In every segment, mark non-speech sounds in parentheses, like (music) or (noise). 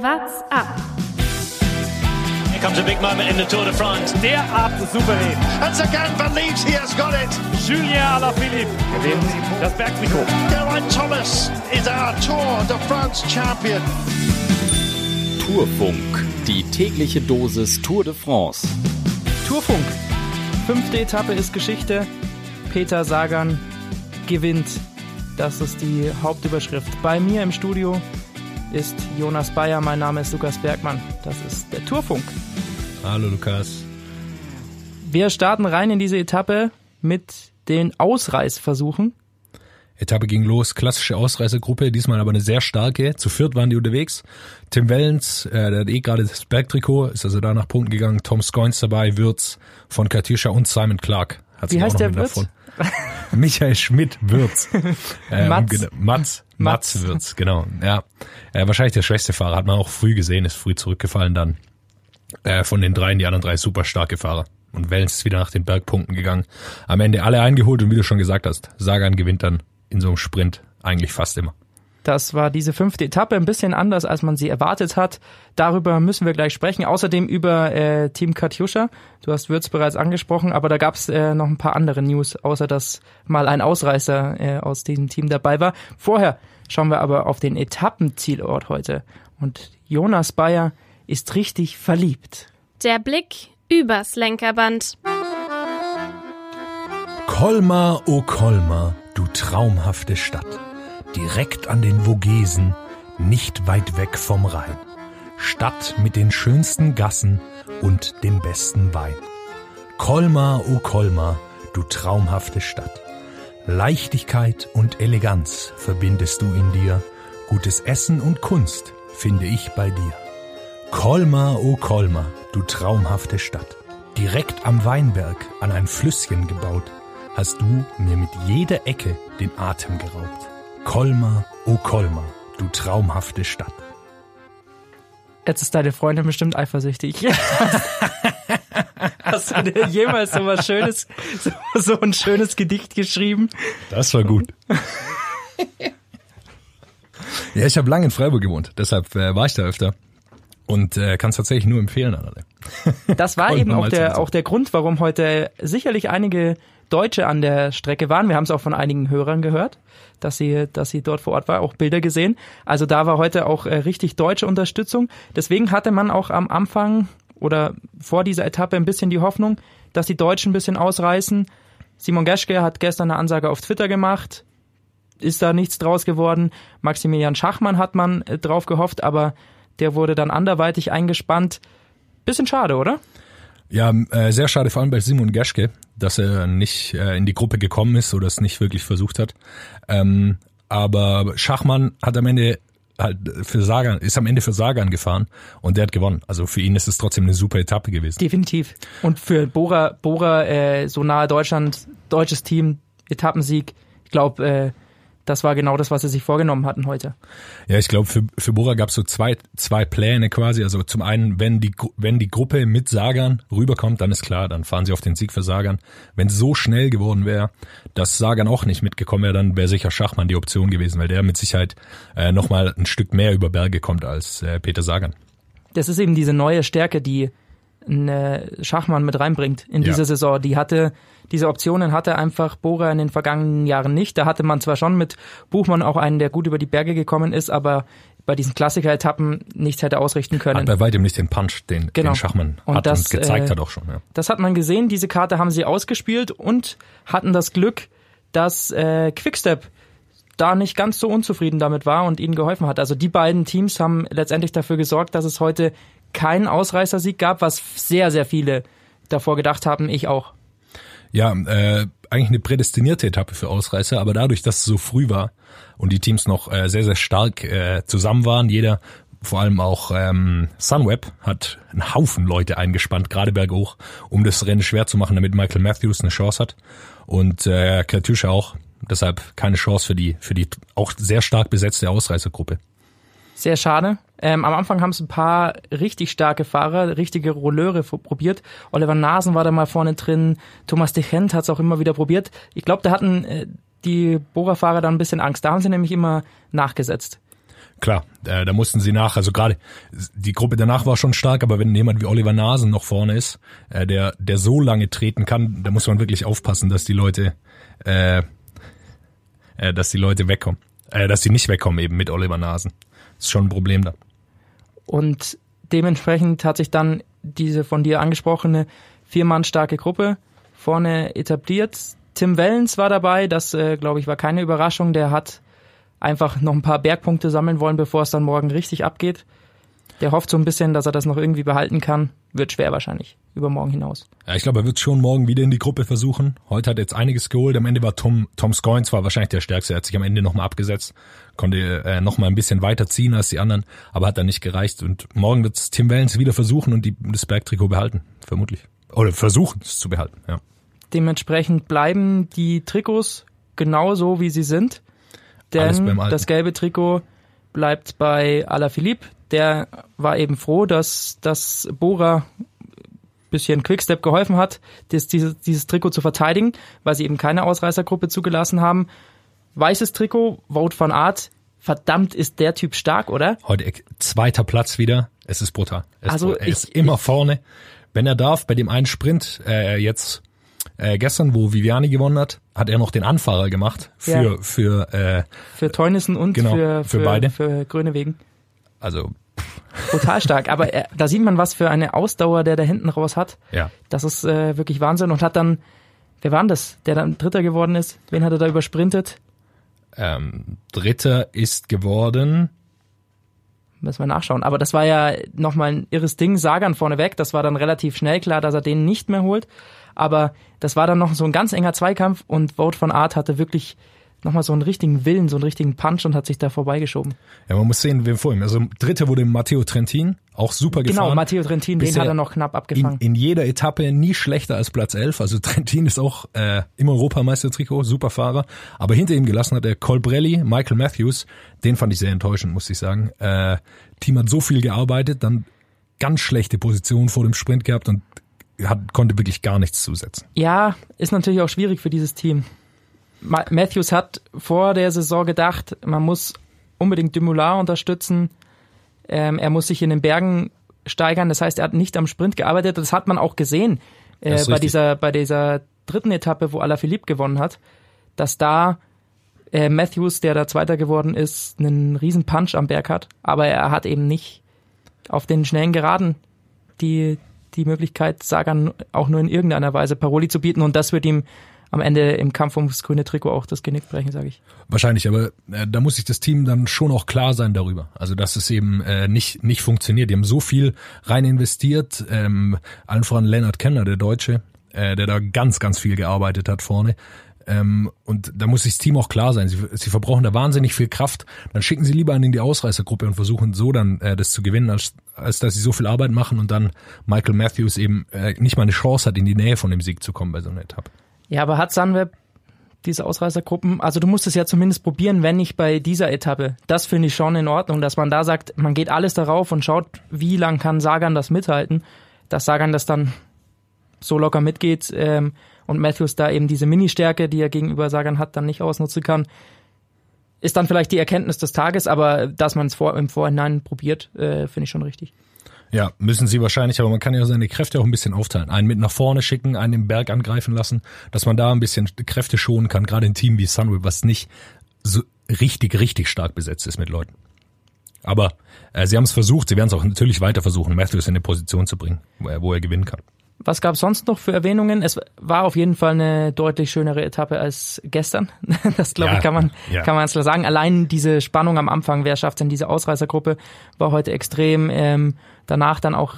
What's up? Here comes a big moment in the Tour de France. Derart souverän. And Sagan believes he has got it. Julien Alaphilippe gewinnt das Bergtrikot. Geraint Thomas is our Tour de France champion. Tourfunk, die tägliche Dosis Tour de France. Tourfunk. Fünfte Etappe ist Geschichte. Peter Sagan gewinnt. Das ist die Hauptüberschrift. Bei mir im Studio ist Jonas Bayer. Mein Name ist Lukas Bergmann. Das ist der Tourfunk. Hallo Lukas. Wir starten rein in diese Etappe mit den Ausreißversuchen. Etappe ging los, klassische Ausreißergruppe, diesmal aber eine sehr starke. Zu viert waren die unterwegs. Tim Wellens, äh, der hat eh gerade das Bergtrikot, ist also da nach Punkten gegangen. Tom Scoins dabei, Würz von Katusha und Simon Clark. Hat Wie heißt der Würz? (laughs) Michael Schmidt Würz. (laughs) äh, Mats. Um, Mats. Mats Würz, genau. Ja, äh, wahrscheinlich der schwächste Fahrer, hat man auch früh gesehen, ist früh zurückgefallen dann. Äh, von den dreien, die anderen drei super starke Fahrer. Und Wellens ist wieder nach den Bergpunkten gegangen. Am Ende alle eingeholt und wie du schon gesagt hast, Sagan gewinnt dann in so einem Sprint eigentlich fast immer. Das war diese fünfte Etappe, ein bisschen anders, als man sie erwartet hat. Darüber müssen wir gleich sprechen. Außerdem über äh, Team Katjuscha. Du hast Würz bereits angesprochen, aber da gab es äh, noch ein paar andere News, außer dass mal ein Ausreißer äh, aus diesem Team dabei war. Vorher schauen wir aber auf den Etappenzielort heute. Und Jonas Bayer ist richtig verliebt. Der Blick übers Lenkerband. Colmar, o oh Colmar, du traumhafte Stadt direkt an den Vogesen, nicht weit weg vom Rhein. Stadt mit den schönsten Gassen und dem besten Wein. Colmar, o oh Colmar, du traumhafte Stadt. Leichtigkeit und Eleganz verbindest du in dir, gutes Essen und Kunst finde ich bei dir. Colmar, o oh Colmar, du traumhafte Stadt. Direkt am Weinberg an ein Flüsschen gebaut, hast du mir mit jeder Ecke den Atem geraubt. Colmar, o oh Colmar, du traumhafte Stadt. Jetzt ist deine Freundin bestimmt eifersüchtig. (laughs) Hast du dir jemals so was Schönes, so, so ein schönes Gedicht geschrieben? Das war gut. ja, ich habe lange in Freiburg gewohnt, deshalb äh, war ich da öfter und äh, kann es tatsächlich nur empfehlen an alle. Das war (laughs) eben auch der, auch der Grund, warum heute sicherlich einige Deutsche an der Strecke waren. Wir haben es auch von einigen Hörern gehört, dass sie, dass sie dort vor Ort war, auch Bilder gesehen. Also da war heute auch äh, richtig deutsche Unterstützung. Deswegen hatte man auch am Anfang oder vor dieser Etappe ein bisschen die Hoffnung, dass die Deutschen ein bisschen ausreißen. Simon Geschke hat gestern eine Ansage auf Twitter gemacht. Ist da nichts draus geworden. Maximilian Schachmann hat man äh, drauf gehofft, aber der wurde dann anderweitig eingespannt. Bisschen schade, oder? Ja, äh, sehr schade, vor allem bei Simon Geschke, dass er nicht äh, in die Gruppe gekommen ist oder es nicht wirklich versucht hat. Ähm, aber Schachmann hat am Ende halt für Sagan, ist am Ende für Sagan gefahren und der hat gewonnen. Also für ihn ist es trotzdem eine super Etappe gewesen. Definitiv. Und für Bora, Bora äh, so nahe Deutschland, deutsches Team, Etappensieg, ich glaube, äh, das war genau das, was sie sich vorgenommen hatten heute. Ja, ich glaube, für, für Bora gab es so zwei, zwei Pläne quasi. Also zum einen, wenn die, wenn die Gruppe mit Sagan rüberkommt, dann ist klar, dann fahren sie auf den Sieg für Sagan. Wenn es so schnell geworden wäre, dass Sagan auch nicht mitgekommen wäre, dann wäre sicher Schachmann die Option gewesen, weil der mit Sicherheit äh, nochmal ein Stück mehr über Berge kommt als äh, Peter Sagan. Das ist eben diese neue Stärke, die ein äh, Schachmann mit reinbringt in diese ja. Saison. Die hatte diese Optionen hatte einfach Bora in den vergangenen Jahren nicht. Da hatte man zwar schon mit Buchmann auch einen, der gut über die Berge gekommen ist, aber bei diesen Klassiker-Etappen nichts hätte ausrichten können. Hat bei weitem nicht den Punch, den, genau. den Schachmann und hat das, und gezeigt äh, hat auch schon. Ja. Das hat man gesehen, diese Karte haben sie ausgespielt und hatten das Glück, dass äh, Quickstep da nicht ganz so unzufrieden damit war und ihnen geholfen hat. Also die beiden Teams haben letztendlich dafür gesorgt, dass es heute keinen Ausreißersieg gab, was sehr, sehr viele davor gedacht haben, ich auch. Ja, äh, eigentlich eine prädestinierte Etappe für Ausreißer, aber dadurch, dass es so früh war und die Teams noch äh, sehr, sehr stark äh, zusammen waren, jeder, vor allem auch ähm, Sunweb, hat einen Haufen Leute eingespannt, gerade berghoch, um das Rennen schwer zu machen, damit Michael Matthews eine Chance hat. Und äh, Katusha auch. Deshalb keine Chance für die, für die auch sehr stark besetzte Ausreißergruppe. Sehr schade. Ähm, am Anfang haben es ein paar richtig starke Fahrer, richtige Rolleure probiert. Oliver Nasen war da mal vorne drin. Thomas de Gent hat es auch immer wieder probiert. Ich glaube, da hatten äh, die Bohrerfahrer dann ein bisschen Angst. Da haben sie nämlich immer nachgesetzt. Klar, äh, da mussten sie nach, also gerade die Gruppe danach war schon stark, aber wenn jemand wie Oliver Nasen noch vorne ist, äh, der, der so lange treten kann, da muss man wirklich aufpassen, dass die Leute, äh, äh, dass die Leute wegkommen. Äh, dass sie nicht wegkommen eben mit Oliver Nasen. Ist schon ein Problem da. Und dementsprechend hat sich dann diese von dir angesprochene viermann starke Gruppe vorne etabliert. Tim Wellens war dabei, das äh, glaube ich war keine Überraschung. Der hat einfach noch ein paar Bergpunkte sammeln wollen, bevor es dann morgen richtig abgeht. Der hofft so ein bisschen, dass er das noch irgendwie behalten kann. Wird schwer wahrscheinlich, über morgen hinaus. Ja, ich glaube, er wird schon morgen wieder in die Gruppe versuchen. Heute hat er jetzt einiges geholt. Am Ende war Tom, Tom Scoin zwar wahrscheinlich der Stärkste. Er hat sich am Ende nochmal abgesetzt, konnte äh, nochmal ein bisschen weiter ziehen als die anderen, aber hat dann nicht gereicht. Und morgen wird es Tim Wellens wieder versuchen und die, das Bergtrikot behalten, vermutlich. Oder versuchen es zu behalten, ja. Dementsprechend bleiben die Trikots genauso, wie sie sind. Denn das gelbe Trikot bleibt bei Alaphilippe. Der war eben froh, dass das Bora bisschen Quickstep geholfen hat, das, dieses, dieses Trikot zu verteidigen, weil sie eben keine Ausreißergruppe zugelassen haben. Weißes Trikot, Vote von Art. Verdammt, ist der Typ stark, oder? Heute zweiter Platz wieder. Es ist brutal. Es also er ist immer ich, vorne. Wenn er darf, bei dem einen Sprint äh, jetzt äh, gestern, wo Viviani gewonnen hat, hat er noch den Anfahrer gemacht für ja. für äh, für Teunissen und genau, für, für, für beide für Grönewegen. Also total stark. Aber er, da sieht man, was für eine Ausdauer der da hinten raus hat. Ja. Das ist äh, wirklich Wahnsinn und hat dann, wer war denn das, der dann Dritter geworden ist? Wen hat er da übersprintet? Ähm, Dritter ist geworden. Müssen wir nachschauen. Aber das war ja nochmal ein irres Ding. Sagan vorneweg. Das war dann relativ schnell klar, dass er den nicht mehr holt. Aber das war dann noch so ein ganz enger Zweikampf und Vote von Art hatte wirklich nochmal so einen richtigen Willen, so einen richtigen Punch und hat sich da vorbeigeschoben. Ja, man muss sehen, wer vor ihm. Also dritter wurde Matteo Trentin, auch super genau, gefahren. Genau, Matteo Trentin, den hat er noch knapp abgefangen. In, in, jeder Etappe nie schlechter als Platz 11. Also (laughs) Trentin ist auch äh, im Europameistertrikot, super Fahrer. Aber hinter ihm gelassen hat er Colbrelli, Michael Matthews. Den fand ich sehr enttäuschend, muss ich sagen. Äh, Team hat so viel gearbeitet, dann ganz schlechte Position vor dem Sprint gehabt und hat, konnte wirklich gar nichts zusetzen. Ja, ist natürlich auch schwierig für dieses Team. Matthews hat vor der Saison gedacht, man muss unbedingt Dumoulin unterstützen. Ähm, er muss sich in den Bergen steigern. Das heißt, er hat nicht am Sprint gearbeitet. Das hat man auch gesehen äh, bei dieser bei dieser dritten Etappe, wo Alaphilippe gewonnen hat, dass da äh, Matthews, der da Zweiter geworden ist, einen riesen Punch am Berg hat. Aber er hat eben nicht auf den schnellen Geraden die die Möglichkeit, Sagan auch nur in irgendeiner Weise Paroli zu bieten und das wird ihm am Ende im Kampf ums grüne Trikot auch das Genick brechen, sage ich. Wahrscheinlich, aber äh, da muss sich das Team dann schon auch klar sein darüber. Also dass es eben äh, nicht nicht funktioniert. Die haben so viel rein investiert, ähm, allen voran Leonard Kenner, der Deutsche, äh, der da ganz ganz viel gearbeitet hat vorne. Ähm, und da muss sich das Team auch klar sein. Sie, sie verbrauchen da wahnsinnig viel Kraft. Dann schicken sie lieber einen in die Ausreißergruppe und versuchen so dann äh, das zu gewinnen, als, als dass sie so viel Arbeit machen und dann Michael Matthews eben äh, nicht mal eine Chance hat, in die Nähe von dem Sieg zu kommen bei so einer Etappe. Ja, aber hat Sunweb diese Ausreißergruppen, also du musst es ja zumindest probieren, wenn nicht bei dieser Etappe. Das finde ich schon in Ordnung, dass man da sagt, man geht alles darauf und schaut, wie lang kann Sagan das mithalten, dass Sagan das dann so locker mitgeht ähm, und Matthews da eben diese Mini-Stärke, die er gegenüber Sagan hat, dann nicht ausnutzen kann, ist dann vielleicht die Erkenntnis des Tages, aber dass man es vor, im Vorhinein probiert, äh, finde ich schon richtig. Ja, müssen sie wahrscheinlich, aber man kann ja seine Kräfte auch ein bisschen aufteilen. Einen mit nach vorne schicken, einen im Berg angreifen lassen, dass man da ein bisschen Kräfte schonen kann, gerade ein Team wie Sunweb, was nicht so richtig, richtig stark besetzt ist mit Leuten. Aber äh, sie haben es versucht, sie werden es auch natürlich weiter versuchen, Matthews in eine Position zu bringen, wo er, wo er gewinnen kann. Was gab es sonst noch für Erwähnungen? Es war auf jeden Fall eine deutlich schönere Etappe als gestern. (laughs) Das glaube ja, ich kann man ja. kann man ganz klar sagen. Allein diese Spannung am Anfang, wer schafft denn diese Ausreißergruppe, war heute extrem. Ähm, danach dann auch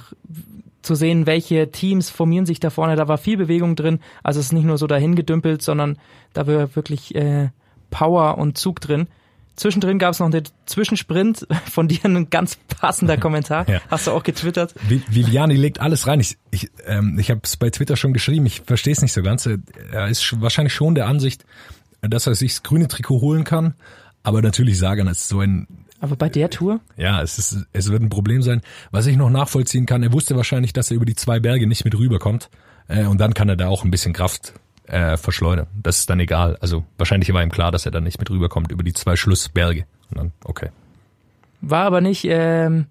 zu sehen, welche Teams formieren sich da vorne. Da war viel Bewegung drin. Also es ist nicht nur so dahin gedümpelt, sondern da war wirklich äh, Power und Zug drin. Zwischendrin gab es noch einen Zwischensprint (laughs) von dir, ein ganz passender (laughs) Kommentar. Ja. Hast du auch getwittert? Viviani legt alles rein. Ich, ich, ähm, ich habe es bei Twitter schon geschrieben, ich verstehe es nicht so ganz. Er ist wahrscheinlich schon der Ansicht, dass er sich das grüne Trikot holen kann. Aber natürlich Sagan ist so ein aber bei der Tour? Ja, es ist, es wird ein Problem sein. Was ich noch nachvollziehen kann, er wusste wahrscheinlich, dass er über die zwei Berge nicht mit rüberkommt. Äh, und dann kann er da auch ein bisschen Kraft äh, verschleudern. Das ist dann egal. Also wahrscheinlich war ihm klar, dass er dann nicht mit rüberkommt über die zwei Schlussberge. Und dann, okay. War aber nicht ähm,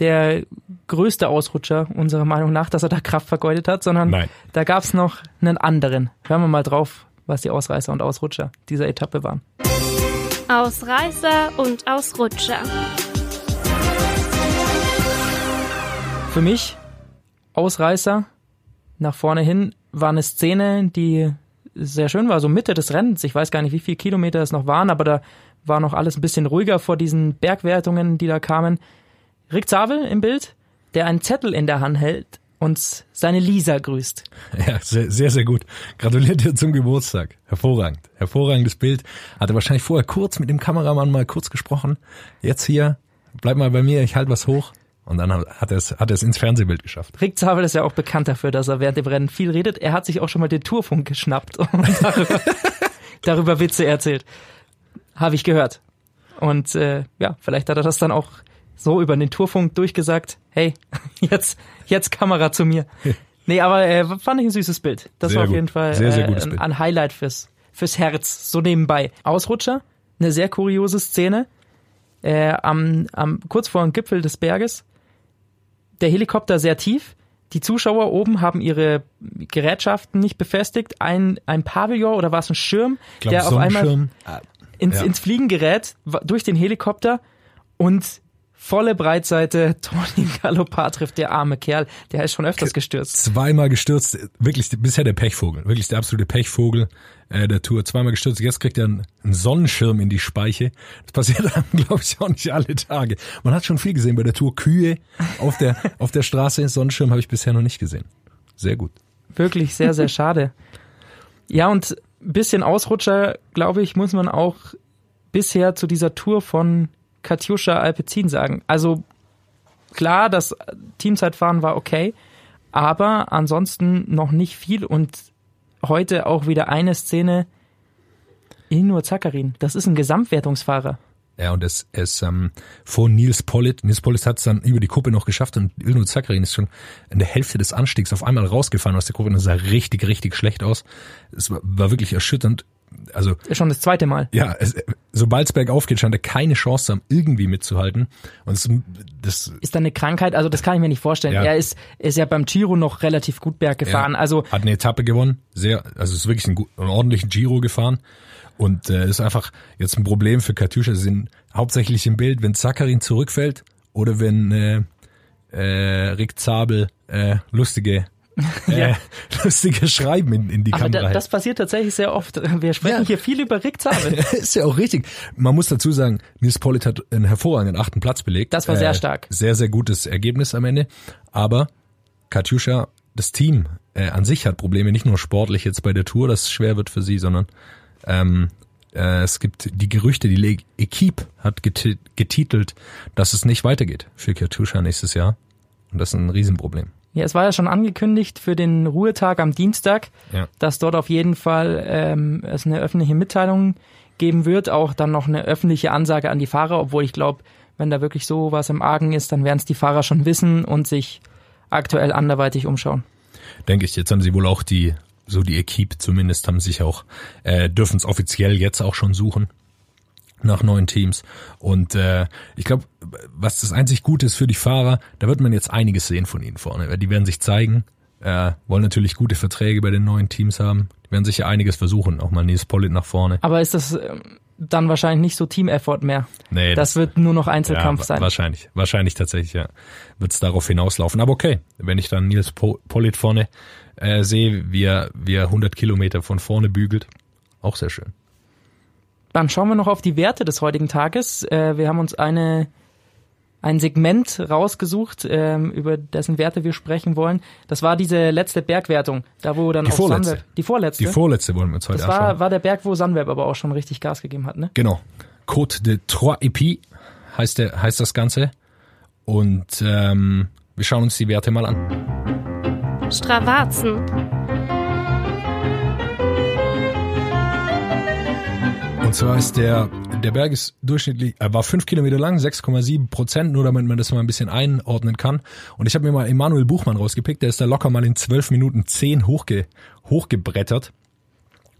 der größte Ausrutscher unserer Meinung nach, dass er da Kraft vergeudet hat, sondern Nein. da gab es noch einen anderen. Hören wir mal drauf, was die Ausreißer und Ausrutscher dieser Etappe waren. Ausreißer und Ausrutscher. Für mich Ausreißer nach vorne hin war eine Szene, die sehr schön war, so Mitte des Rennens. Ich weiß gar nicht, wie viele Kilometer es noch waren, aber da war noch alles ein bisschen ruhiger vor diesen Bergwertungen, die da kamen. Rick Zabel im Bild, der einen Zettel in der Hand hält und seine Lisa grüßt. (laughs) Ja, sehr, sehr, sehr gut. Gratuliert dir zum Geburtstag. Hervorragend. Hervorragendes Bild. Hatte wahrscheinlich vorher kurz mit dem Kameramann mal kurz gesprochen. Jetzt hier, bleib mal bei mir, ich halte was hoch. Und dann hat er es, hat er es ins Fernsehbild geschafft. Rick Zabel ist ja auch bekannt dafür, dass er während dem Rennen viel redet. Er hat sich auch schon mal den Tourfunk geschnappt und (laughs) darüber, darüber Witze erzählt. Habe ich gehört. Und äh, ja, vielleicht hat er das dann auch so über den Tourfunk durchgesagt. Hey, (laughs) jetzt, jetzt Kamera zu mir. (laughs) Nee, aber äh, fand ich ein süßes Bild. Das Sehr war auf gut. jeden Fall Sehr, sehr äh, ein, ein Highlight fürs, fürs Herz, so nebenbei. Ausrutscher, eine sehr kuriose Szene. Äh, am, am, kurz vor dem Gipfel des Berges der Helikopter sehr tief. Die Zuschauer oben haben ihre Gerätschaften nicht befestigt. Ein, ein Pavillon oder war es ein Schirm, Ich glaube, der auf einmal ins, Ja. ins Fliegen gerät durch den Helikopter und volle Breitseite (laughs) Tony Galopar trifft der arme Kerl. Der ist schon öfters gestürzt. Zweimal gestürzt, wirklich bisher der Pechvogel, wirklich der absolute Pechvogel äh, der Tour. Zweimal gestürzt, jetzt kriegt er einen, einen Sonnenschirm in die Speiche. Das passiert einem, (laughs) glaube ich, auch nicht alle Tage. Man hat schon viel gesehen bei der Tour. Kühe auf der, (laughs) auf der Straße, Sonnenschirm habe ich bisher noch nicht gesehen. Sehr gut. Wirklich sehr, sehr schade. Ja, und ein bisschen Ausrutscher, glaube ich, muss man auch bisher zu dieser Tour von Katjuscha Alpecin sagen. Also klar, das Teamzeitfahren war okay, aber ansonsten noch nicht viel und heute auch wieder eine Szene Inur Zakarin. Das ist ein Gesamtwertungsfahrer. Ja, und es ist ähm, vor Nils Pollitt. Nils Pollitt hat es dann über die Kuppe noch geschafft und Ilno Zakarin ist schon in der Hälfte des Anstiegs auf einmal rausgefahren aus der Kuppe und das sah richtig, richtig schlecht aus. Es war, war wirklich erschütternd. Also Ist schon das zweite Mal. ja, es, sobald es bergauf geht, scheint er keine Chance zu haben, irgendwie mitzuhalten. Und es, das Ist da eine Krankheit? Also das kann ich mir nicht vorstellen. Ja. Er ist, ist ja beim Giro noch relativ gut Berg gefahren. Ja, Also hat eine Etappe gewonnen, sehr, also ist wirklich einen, gut- einen ordentlichen Giro gefahren und äh, ist einfach jetzt ein Problem für Katjuscha. Sie sind hauptsächlich im Bild, wenn Zakarin zurückfällt oder wenn äh, äh, Rick Zabel äh, lustige (laughs) äh, lustige Schreiben in, in die Aber Kamera da, das passiert tatsächlich sehr oft. Wir sprechen Ja. hier viel über Rick Zabel. (laughs) ist ja auch richtig. Man muss dazu sagen, Nils Pollitt hat einen hervorragenden achten Platz belegt. Das war sehr stark. Sehr, sehr gutes Ergebnis am Ende. Aber Katjuscha, das Team äh, an sich hat Probleme, nicht nur sportlich jetzt bei der Tour, dass es schwer wird für sie, sondern ähm, äh, es gibt die Gerüchte, die Equipe hat geti- getitelt, dass es nicht weitergeht für Katjuscha nächstes Jahr. Und das ist ein Riesenproblem. Ja, es war ja schon angekündigt für den Ruhetag am Dienstag, Ja. dass dort auf jeden Fall ähm, es eine öffentliche Mitteilung geben wird, auch dann noch eine öffentliche Ansage an die Fahrer, obwohl ich glaube, wenn da wirklich so was im Argen ist, dann werden es die Fahrer schon wissen und sich aktuell anderweitig umschauen. denke ich. Jetzt haben sie wohl auch die, so die Equipe zumindest, haben sich auch, äh, dürfen es offiziell jetzt auch schon suchen nach neuen Teams. Und äh, ich glaube, was das einzig Gute ist für die Fahrer, da wird man jetzt einiges sehen von ihnen vorne. Die werden sich zeigen, äh, wollen natürlich gute Verträge bei den neuen Teams haben. Die werden sicher einiges versuchen, auch mal Nils Pollitt nach vorne. Aber ist das ähm, dann wahrscheinlich nicht so Team-Effort mehr? Nee, Das wird nur noch Einzelkampf ja, sein. Wahrscheinlich, wahrscheinlich tatsächlich, ja. Wird es darauf hinauslaufen. Aber okay, wenn ich dann Nils po Pollitt vorne äh, sehe, wie er, wie er 100 Kilometer von vorne bügelt, auch sehr schön. Dann schauen wir noch auf die Werte des heutigen Tages. Äh, wir haben uns eine, ein Segment rausgesucht, ähm, über dessen Werte wir sprechen wollen. Das war diese letzte Bergwertung, da wo dann Die auch vorletzte. Sunweb, die vorletzte. Die vorletzte wollen wir uns heute das anschauen. war, war der Berg, wo Sunweb aber auch schon richtig Gas gegeben hat, ne? Genau. Côte de Trois Épis heißt, der, heißt das Ganze. Und ähm, wir schauen uns die Werte mal an. Stravazen. Und zwar ist der, der Berg ist durchschnittlich, er war fünf Kilometer lang, 6,7 Prozent, nur damit man das mal ein bisschen einordnen kann. Und ich habe mir mal Emanuel Buchmann rausgepickt, der ist da locker mal in 12 Minuten 10 hochge, hochgebrettert.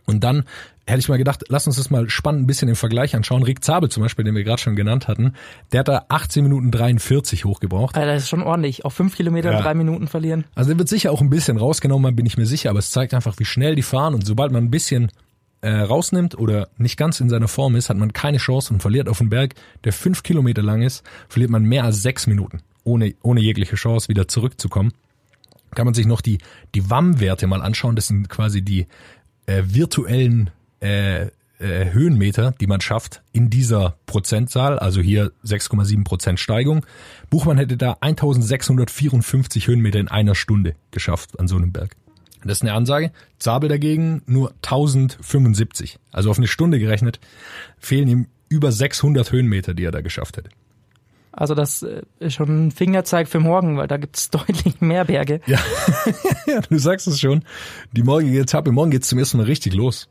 Und dann hätte ich mal gedacht, lass uns das mal spannend ein bisschen im Vergleich anschauen. Rick Zabel zum Beispiel, den wir gerade schon genannt hatten, der hat da 18 Minuten 43 hochgebraucht. Alter, das ist schon ordentlich. Auf fünf Kilometer Ja. drei Minuten verlieren. Also der wird sicher auch ein bisschen rausgenommen, bin ich mir sicher, aber es zeigt einfach, wie schnell die fahren und sobald man ein bisschen äh, rausnimmt oder nicht ganz in seiner Form ist, hat man keine Chance und verliert auf dem Berg, der fünf Kilometer lang ist, verliert man mehr als sechs Minuten, ohne, ohne jegliche Chance wieder zurückzukommen. Kann man sich noch die, die WAM-Werte mal anschauen, das sind quasi die äh, virtuellen äh, äh, Höhenmeter, die man schafft in dieser Prozentzahl, also hier 6,7 Prozent Steigung. Buchmann hätte da 1654 Höhenmeter in einer Stunde geschafft an so einem Berg. Das ist eine Ansage. Zabel dagegen nur 1075. Also auf eine Stunde gerechnet fehlen ihm über 600 Höhenmeter, die er da geschafft hätte. Also das äh, ist schon ein Fingerzeig für morgen, weil da gibt's (laughs) deutlich mehr Berge. Ja. (laughs) ja, du sagst es schon. Die morgige Etappe, morgen geht's zum ersten Mal richtig los.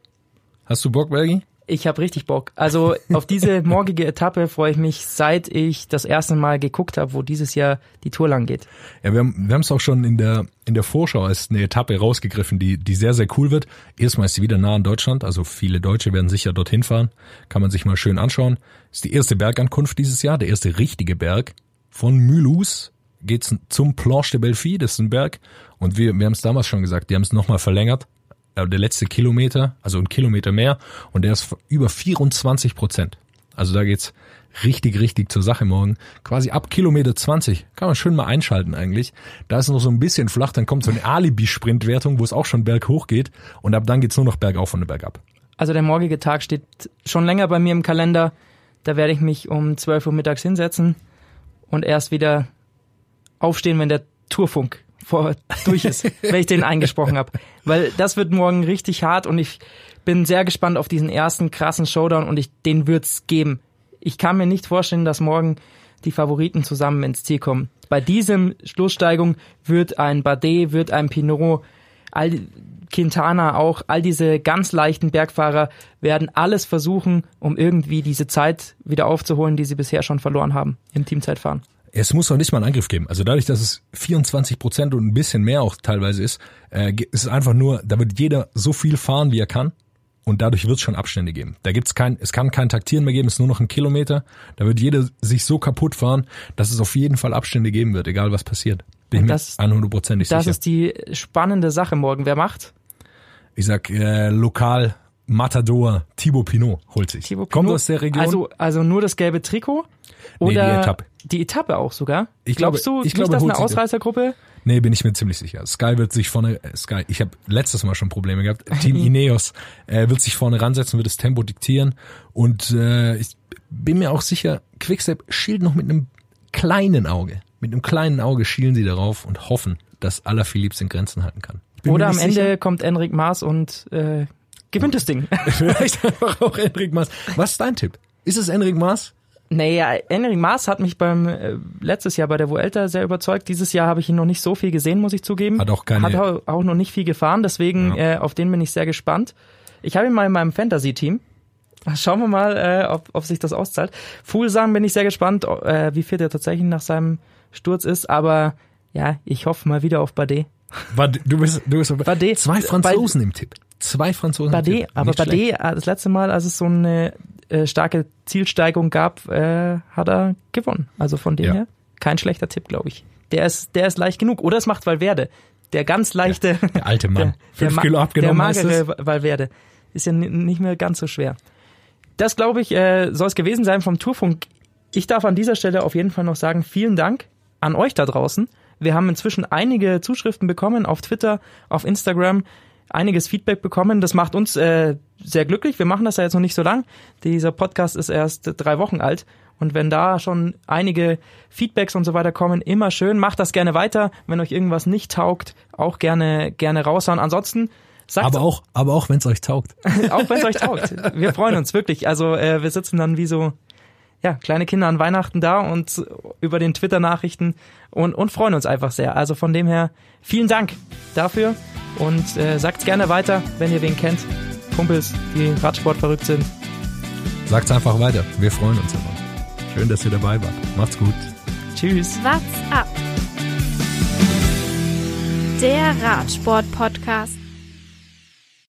Hast du Bock, Bergi? Ich habe richtig Bock. Also auf diese (laughs) morgige Etappe freue ich mich, seit ich das erste Mal geguckt habe, wo dieses Jahr die Tour lang geht. Ja, wir haben wir es auch schon in der in der Vorschau als eine Etappe rausgegriffen, die die sehr sehr cool wird. Erstmal ist sie wieder nah an Deutschland, also viele Deutsche werden sicher dorthin fahren. Kann man sich mal schön anschauen. Ist die erste Bergankunft dieses Jahr, der erste richtige Berg von Mulhouse geht's zum Planche de Belfi, das ist ein Berg und wir wir haben es damals schon gesagt, die haben es nochmal verlängert. Äh, Der letzte Kilometer, also ein Kilometer mehr und der ist über 24 Prozent. Also da geht's richtig, richtig zur Sache morgen. Quasi ab Kilometer 20 kann man schön mal einschalten eigentlich. Da ist noch so ein bisschen flach, dann kommt so eine Alibi-Sprintwertung, wo es auch schon berghoch geht und ab dann geht's nur noch bergauf und bergab. Also der morgige Tag steht schon länger bei mir im Kalender. Da werde ich mich um 12 Uhr mittags hinsetzen und erst wieder aufstehen, wenn der Tourfunk vor, durch ist, (laughs) wenn ich den eingesprochen habe. Weil das wird morgen richtig hart und ich bin sehr gespannt auf diesen ersten krassen Showdown und ich, den wird's geben. Ich kann mir nicht vorstellen, dass morgen die Favoriten zusammen ins Ziel kommen. Bei diesem Schlusssteigung wird ein Bardet, wird ein Pinot, all Quintana auch, all diese ganz leichten Bergfahrer werden alles versuchen, um irgendwie diese Zeit wieder aufzuholen, die sie bisher schon verloren haben im Teamzeitfahren. Es muss noch nicht mal einen Angriff geben. Also dadurch, dass es 24 Prozent und ein bisschen mehr auch teilweise ist, äh, ist es einfach nur, da wird jeder so viel fahren, wie er kann. Und dadurch wird es schon Abstände geben. Da gibt's kein, es kann kein Taktieren mehr geben, es ist nur noch ein Kilometer. Da wird jeder sich so kaputt fahren, dass es auf jeden Fall Abstände geben wird, egal was passiert. Bin Und ich das- mir 100%ig Das sicher. ist die spannende Sache morgen. Wer macht? ich sag, äh, lokal Matador Thibaut Pinot holt sich. Thibaut Kommt Pinot? aus der Region. Also, also nur das gelbe Trikot? Nee, die Oder Etappe. die Etappe auch sogar? Ich Glaubst glaube- du ich glaube, holt eine das. Ausreißergruppe? Nee, bin ich mir ziemlich sicher. Sky wird sich vorne, äh, Sky, ich habe letztes Mal schon Probleme gehabt. Team (laughs) Ineos äh, wird sich vorne ransetzen, wird das Tempo diktieren und äh, ich bin mir auch sicher, Quickstep schielt noch mit einem kleinen Auge. Mit einem kleinen Auge schielen sie darauf und hoffen, dass Alaphilippe in Grenzen halten kann. Oder am nicht Ende sicher. kommt Enric Maas und äh, gewinnt das Ding. (laughs) Vielleicht einfach auch Enric Maas. Was ist dein Tipp? Ist es Enric Maas? Naja, Enric Maas hat mich beim äh, letztes Jahr bei der Vuelta sehr überzeugt. Dieses Jahr habe ich ihn noch nicht so viel gesehen, muss ich zugeben. Hat auch keine- Hat au- auch noch nicht viel gefahren, deswegen Ja. äh, auf den bin ich sehr gespannt. Ich habe ihn mal in meinem Fantasy-Team. Schauen wir mal, äh, ob, ob sich das auszahlt. Fuglsang bin ich sehr gespannt, äh, wie fit er tatsächlich nach seinem Sturz ist, aber ja, ich hoffe mal wieder auf Bardet. Bardet, du bist, du bist Bardet. zwei Franzosen im Tipp. Zwei Franzosen Tipp. aber. Bardet, äh, das letzte Mal, als es so eine äh, starke Zielsteigung gab, äh, hat er gewonnen. Also von dem Ja. her kein schlechter Tipp, glaube ich. Der ist, der ist leicht genug. Oder es macht Valverde. Der ganz leichte, Der (laughs) alte Mann. der, Fünf ma- Kilo abgenommen der magere Valverde. Ist ja nicht mehr ganz so schwer. Das, glaube ich, äh, soll es gewesen sein vom Tourfunk. Ich darf an dieser Stelle auf jeden Fall noch sagen, vielen Dank an euch da draußen. Wir haben inzwischen einige Zuschriften bekommen auf Twitter, auf Instagram, einiges Feedback bekommen. Das macht uns äh, sehr glücklich. Wir machen das ja jetzt noch nicht so lang. Dieser Podcast ist erst drei Wochen alt. Und wenn da schon einige Feedbacks und so weiter kommen, immer schön. Macht das gerne weiter. Wenn euch irgendwas nicht taugt, auch gerne, gerne raushauen. Ansonsten sagt Aber auch, aber auch wenn es euch taugt. (laughs) auch wenn es euch (laughs) taugt. Wir freuen uns wirklich. Also äh, wir sitzen dann wie so ja, kleine Kinder an Weihnachten da und über den Twitter-Nachrichten und, und freuen uns einfach sehr. Also von dem her vielen Dank dafür und äh, sagt's gerne weiter, wenn ihr wen kennt. Kumpels, die Radsport verrückt sind. Sagt's einfach weiter. Wir freuen uns immer. Schön, dass ihr dabei wart. Macht's gut. Tschüss. What's up? Der Radsport-Podcast.